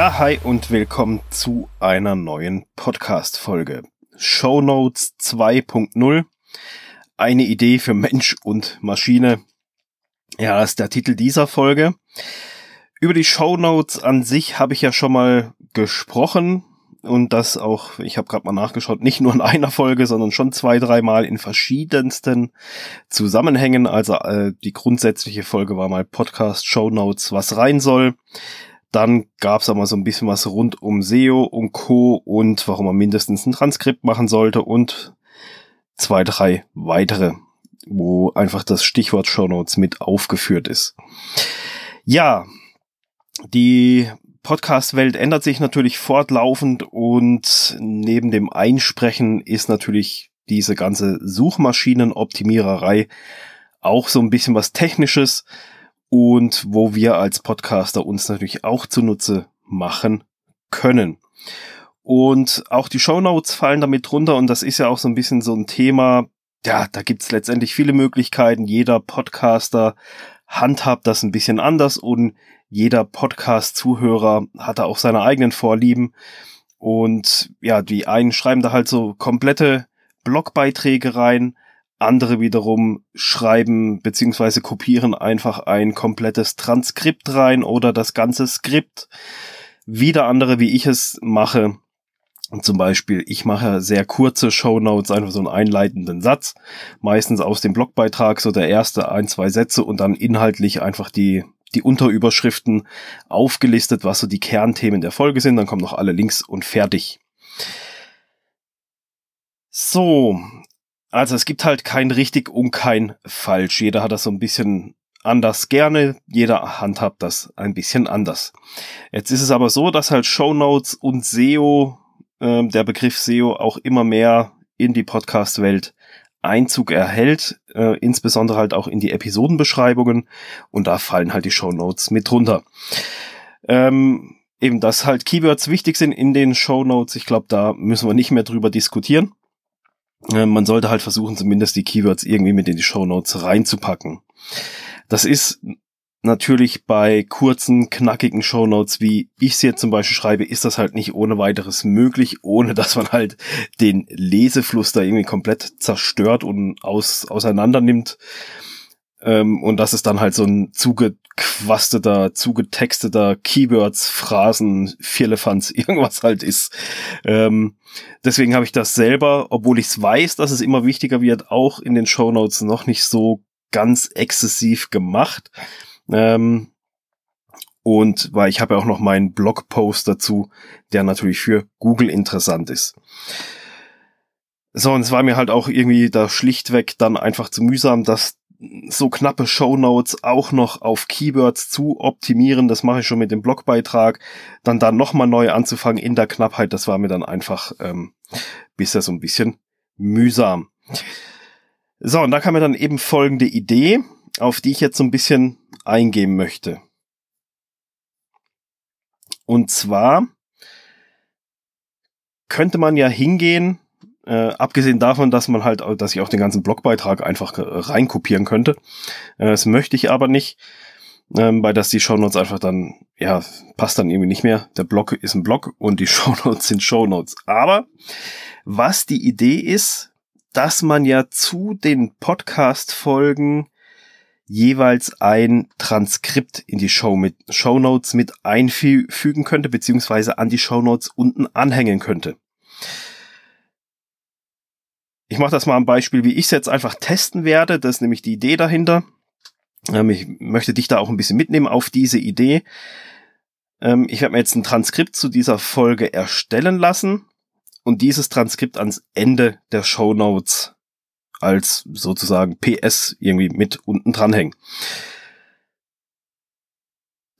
Ja, hi und willkommen zu einer neuen Podcast-Folge. Show Notes 2.0. Eine Idee für Mensch und Maschine. Ja, ist der Titel dieser Folge. Über die Show Notes an sich habe ich ja schon mal gesprochen und das auch, ich habe gerade mal nachgeschaut, nicht nur in einer Folge, sondern schon zwei, dreimal in verschiedensten Zusammenhängen. Also äh, die grundsätzliche Folge war mal Podcast Show Notes, was rein soll. Dann gab es aber so ein bisschen was rund um SEO und Co. und warum man mindestens ein Transkript machen sollte und zwei, drei weitere, wo einfach das Stichwort Show Notes mit aufgeführt ist. Ja, die Podcast-Welt ändert sich natürlich fortlaufend und neben dem Einsprechen ist natürlich diese ganze Suchmaschinenoptimiererei auch so ein bisschen was Technisches und wo wir als Podcaster uns natürlich auch zunutze machen können. Und auch die Show Notes fallen damit drunter und das ist ja auch so ein bisschen so ein Thema. Ja, da gibt's letztendlich viele Möglichkeiten. Jeder Podcaster handhabt das ein bisschen anders und jeder Podcast-Zuhörer hat da auch seine eigenen Vorlieben. Und ja, die einen schreiben da halt so komplette Blogbeiträge rein, andere wiederum schreiben beziehungsweise kopieren einfach ein komplettes Transkript rein oder das ganze Skript. Wieder andere, wie ich es mache. Zum Beispiel, ich mache sehr kurze Show Notes, einfach so einen einleitenden Satz, meistens aus dem Blogbeitrag, so der erste ein, zwei Sätze und dann inhaltlich einfach die, die Unterüberschriften aufgelistet, was so die Kernthemen der Folge sind, dann kommen noch alle Links und fertig. So, also es gibt halt kein richtig und kein falsch. Jeder hat das so ein bisschen anders gerne, jeder handhabt das ein bisschen anders. Jetzt ist es aber so, dass halt Show Notes und SEO, äh, der Begriff SEO auch immer mehr in die Podcast-Welt Einzug erhält, äh, insbesondere halt auch in die Episodenbeschreibungen und da fallen halt die Show Notes mit drunter. Ähm, eben, dass halt Keywords wichtig sind in den Show Notes, ich glaube, da müssen wir nicht mehr drüber diskutieren. Äh, man sollte halt versuchen, zumindest die Keywords irgendwie mit in die Show Notes reinzupacken. Das ist natürlich bei kurzen, knackigen Shownotes, wie ich sie jetzt zum Beispiel schreibe, ist das halt nicht ohne weiteres möglich, ohne dass man halt den Lesefluss da irgendwie komplett zerstört und aus, auseinander nimmt. Ähm, und das ist dann halt so ein zugequasteter, zugetexteter Keywords, Phrasen, Vierlefanz, irgendwas halt ist. Ähm, deswegen habe ich das selber, obwohl ich es weiß, dass es immer wichtiger wird, auch in den Shownotes noch nicht so ganz exzessiv gemacht. Ähm, und weil ich habe ja auch noch meinen Blogpost dazu, der natürlich für Google interessant ist. So, und es war mir halt auch irgendwie da schlichtweg dann einfach zu mühsam, dass so knappe Shownotes auch noch auf Keywords zu optimieren. Das mache ich schon mit dem Blogbeitrag. Dann da nochmal neu anzufangen in der Knappheit, das war mir dann einfach ähm, bisher so ein bisschen mühsam. So, und da kam mir dann eben folgende Idee auf die ich jetzt so ein bisschen eingehen möchte. Und zwar könnte man ja hingehen, äh, abgesehen davon, dass man halt, dass ich auch den ganzen Blogbeitrag einfach äh, reinkopieren könnte. Äh, das möchte ich aber nicht, ähm, weil das die Shownotes einfach dann, ja, passt dann irgendwie nicht mehr. Der Blog ist ein Blog und die Shownotes sind Shownotes. Aber was die Idee ist, dass man ja zu den Podcast-Folgen jeweils ein Transkript in die Show mit Show Notes mit einfügen könnte, beziehungsweise an die Show Notes unten anhängen könnte. Ich mache das mal am Beispiel, wie ich es jetzt einfach testen werde. Das ist nämlich die Idee dahinter. Ähm, ich möchte dich da auch ein bisschen mitnehmen auf diese Idee. Ähm, ich werde mir jetzt ein Transkript zu dieser Folge erstellen lassen und dieses Transkript ans Ende der Show Notes als sozusagen PS irgendwie mit unten dranhängen.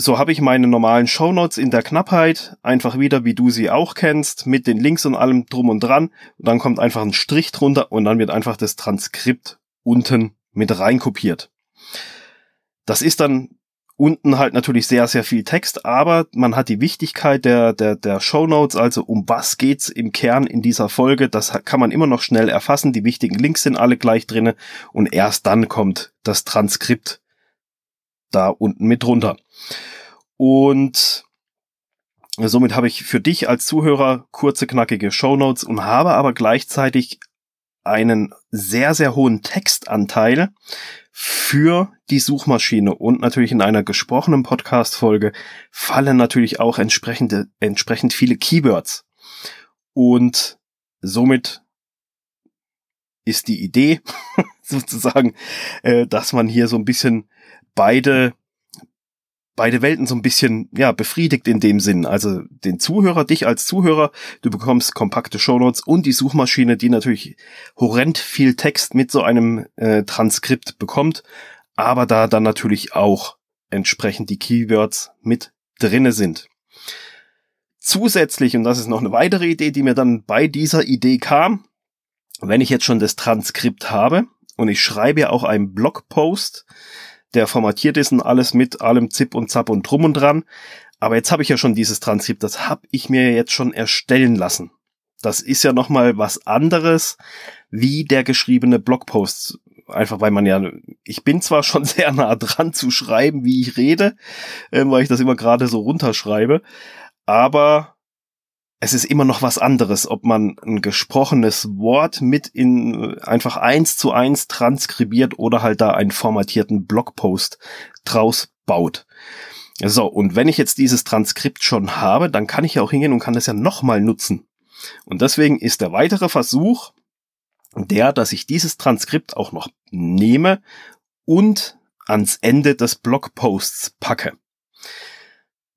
So habe ich meine normalen Shownotes in der Knappheit, einfach wieder, wie du sie auch kennst, mit den Links und allem drum und dran. Und dann kommt einfach ein Strich drunter und dann wird einfach das Transkript unten mit reinkopiert. Das ist dann Unten halt natürlich sehr, sehr viel Text, aber man hat die Wichtigkeit der, der, der Show Notes, also um was geht's im Kern in dieser Folge, das kann man immer noch schnell erfassen. Die wichtigen Links sind alle gleich drinne und erst dann kommt das Transkript da unten mit drunter. Und Somit habe ich für dich als Zuhörer kurze, knackige Shownotes und habe aber gleichzeitig einen sehr, sehr hohen Textanteil für die Suchmaschine und natürlich in einer gesprochenen Podcast-Folge fallen natürlich auch entsprechende, entsprechend viele Keywords. Und somit ist die Idee sozusagen, äh, dass man hier so ein bisschen beide beide Welten so ein bisschen ja befriedigt in dem Sinn. Also den Zuhörer, dich als Zuhörer, du bekommst kompakte Shownotes und die Suchmaschine, die natürlich horrend viel Text mit so einem äh, Transkript bekommt, aber da dann natürlich auch entsprechend die Keywords mit drinne sind. Zusätzlich, und das ist noch eine weitere Idee, die mir dann bei dieser Idee kam, wenn ich jetzt schon das Transkript habe und ich schreibe ja auch einen Blogpost, der formatiert ist und alles mit allem Zip und Zap und drum und dran. Aber jetzt habe ich ja schon dieses Transkript, das habe ich mir jetzt schon erstellen lassen. Das ist ja nochmal was anderes wie der geschriebene Blogpost. Einfach weil man ja, ich bin zwar schon sehr nah dran zu schreiben, wie ich rede, äh, weil ich das immer gerade so runterschreibe, aber es ist immer noch was anderes, ob man ein gesprochenes Wort mit in einfach eins zu eins transkribiert oder halt da einen formatierten Blogpost draus baut. So, und wenn ich jetzt dieses Transkript schon habe, dann kann ich ja auch hingehen und kann das ja nochmal nutzen. Und deswegen ist der weitere Versuch der, dass ich dieses Transkript auch noch nehme und ans Ende des Blogposts packe.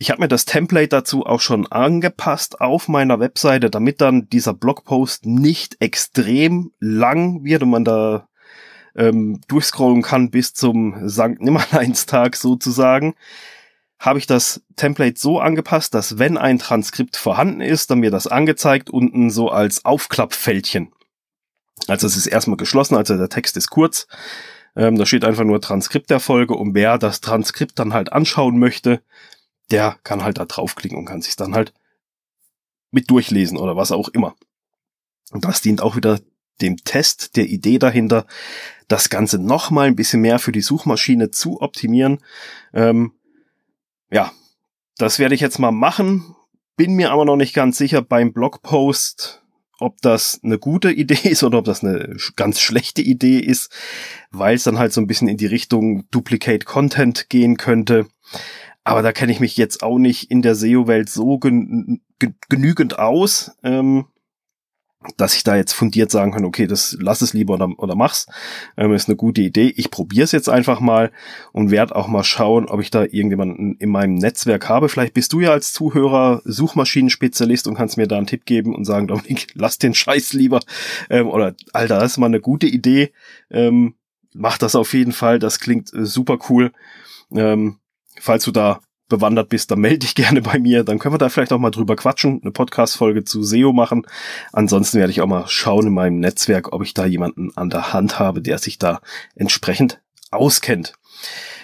Ich habe mir das Template dazu auch schon angepasst auf meiner Webseite, damit dann dieser Blogpost nicht extrem lang wird und man da ähm, durchscrollen kann bis zum Sankt Nimmerleinstag sozusagen. Habe ich das Template so angepasst, dass wenn ein Transkript vorhanden ist, dann mir das angezeigt unten so als Aufklappfältchen. Also es ist erstmal geschlossen, also der Text ist kurz. Ähm, da steht einfach nur Transkript der Folge und wer das Transkript dann halt anschauen möchte, der kann halt da draufklicken und kann sich dann halt mit durchlesen oder was auch immer. Und das dient auch wieder dem Test, der Idee dahinter, das Ganze nochmal ein bisschen mehr für die Suchmaschine zu optimieren. Ähm, ja, das werde ich jetzt mal machen. Bin mir aber noch nicht ganz sicher beim Blogpost, ob das eine gute Idee ist oder ob das eine ganz schlechte Idee ist, weil es dann halt so ein bisschen in die Richtung Duplicate Content gehen könnte. Aber da kenne ich mich jetzt auch nicht in der SEO-Welt so gen genügend aus, ähm, dass ich da jetzt fundiert sagen kann, okay, das lass es lieber oder, oder mach's. Ähm, ist eine gute Idee. Ich probiere es jetzt einfach mal und werde auch mal schauen, ob ich da irgendjemanden in meinem Netzwerk habe. Vielleicht bist du ja als Zuhörer Suchmaschinenspezialist und kannst mir da einen Tipp geben und sagen, Dominik, lass den Scheiß lieber. Ähm, oder Alter, das ist mal eine gute Idee. Ähm, mach das auf jeden Fall. Das klingt äh, super cool. Ähm, falls du da bewandert bist, dann melde dich gerne bei mir. Dann können wir da vielleicht auch mal drüber quatschen, eine Podcast-Folge zu SEO machen. Ansonsten werde ich auch mal schauen in meinem Netzwerk, ob ich da jemanden an der Hand habe, der sich da entsprechend auskennt.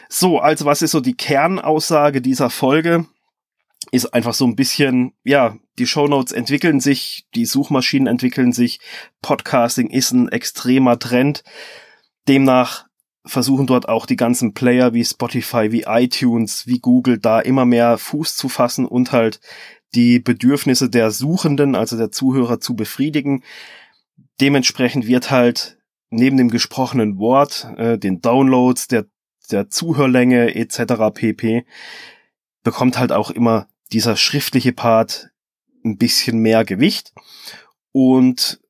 So, also was ist so die Kernaussage dieser Folge? Ist einfach so ein bisschen, ja, die Shownotes entwickeln sich, die Suchmaschinen entwickeln sich, Podcasting ist ein extremer Trend. Demnach versuchen dort auch die ganzen Player wie Spotify, wie iTunes, wie Google da immer mehr Fuß zu fassen und halt die Bedürfnisse der Suchenden, also der Zuhörer zu befriedigen. Dementsprechend wird halt neben dem gesprochenen Wort, äh, den Downloads, der, der Zuhörlänge etc. pp. bekommt halt auch immer dieser schriftliche Part ein bisschen mehr Gewicht. Und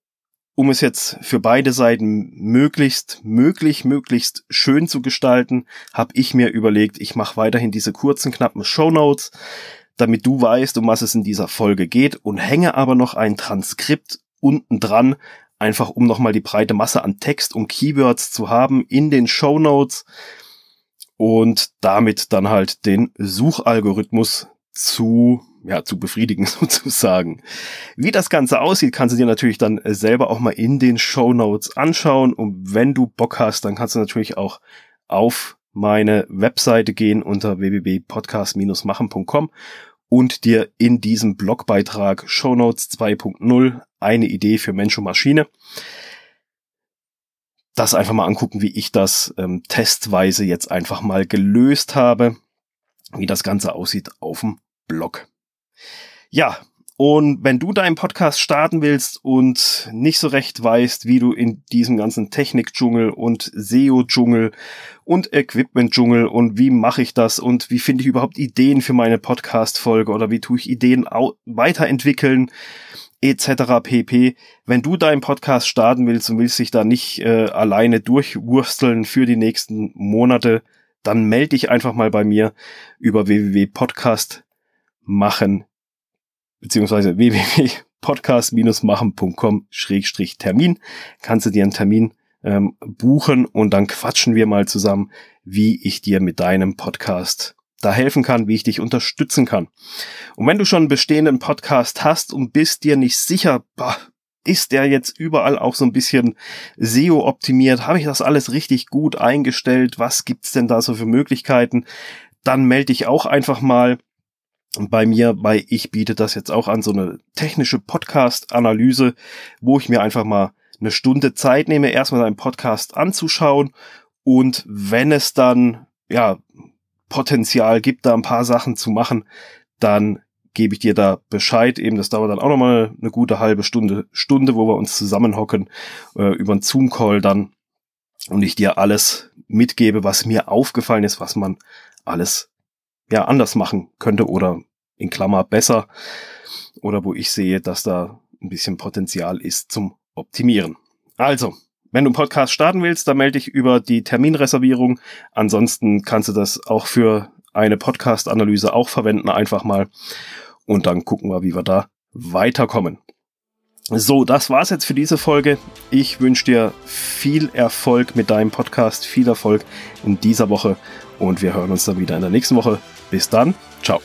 um es jetzt für beide Seiten möglichst, möglich, möglichst schön zu gestalten, habe ich mir überlegt, ich mache weiterhin diese kurzen, knappen Show Notes, damit du weißt, um was es in dieser Folge geht und hänge aber noch ein Transkript unten dran, einfach um nochmal die breite Masse an Text und Keywords zu haben in den Show Notes und damit dann halt den Suchalgorithmus zu ja, zu befriedigen sozusagen. Wie das Ganze aussieht, kannst du dir natürlich dann äh, selber auch mal in den Show Notes anschauen. Und wenn du Bock hast, dann kannst du natürlich auch auf meine Webseite gehen unter www.podcast-machen.com und dir in diesem Blogbeitrag Show Notes 2.0 eine Idee für Mensch und Maschine das einfach mal angucken, wie ich das ähm, testweise jetzt einfach mal gelöst habe, wie das Ganze aussieht auf dem Blog. Ja, und wenn du deinen Podcast starten willst und nicht so recht weißt, wie du in diesem ganzen Technik-Dschungel und SEO-Dschungel und Equipment-Dschungel und wie mache ich das und wie finde ich überhaupt Ideen für meine Podcast-Folge oder wie tue ich Ideen weiterentwickeln etc. pp. Wenn du deinen Podcast starten willst und willst dich da nicht äh, alleine durchwursteln für die nächsten Monate, dann melde dich einfach mal bei mir über www.podcastmachen beziehungsweise www.podcast-machen.com-termin kannst du dir einen Termin ähm, buchen und dann quatschen wir mal zusammen, wie ich dir mit deinem Podcast da helfen kann, wie ich dich unterstützen kann. Und wenn du schon einen bestehenden Podcast hast und bist dir nicht sicher, boah, ist der jetzt überall auch so ein bisschen SEO optimiert? Habe ich das alles richtig gut eingestellt? Was gibt's denn da so für Möglichkeiten? Dann melde dich auch einfach mal bei mir, weil ich biete das jetzt auch an, so eine technische Podcast-Analyse, wo ich mir einfach mal eine Stunde Zeit nehme, erstmal einen Podcast anzuschauen und wenn es dann, ja, Potenzial gibt, da ein paar Sachen zu machen, dann gebe ich dir da Bescheid. Eben, das dauert dann auch nochmal eine gute halbe Stunde, Stunde, wo wir uns zusammenhocken, äh, über einen Zoom-Call dann und ich dir alles mitgebe, was mir aufgefallen ist, was man alles ja anders machen könnte oder in Klammer besser oder wo ich sehe, dass da ein bisschen Potenzial ist zum Optimieren. Also, wenn du einen Podcast starten willst, dann melde dich über die Terminreservierung. Ansonsten kannst du das auch für eine Podcast-Analyse auch verwenden, einfach mal. Und dann gucken wir, wie wir da weiterkommen. So, das war's jetzt für diese Folge. Ich wünsche dir viel Erfolg mit deinem Podcast, viel Erfolg in dieser Woche und wir hören uns dann wieder in der nächsten Woche. Bis dann, ciao.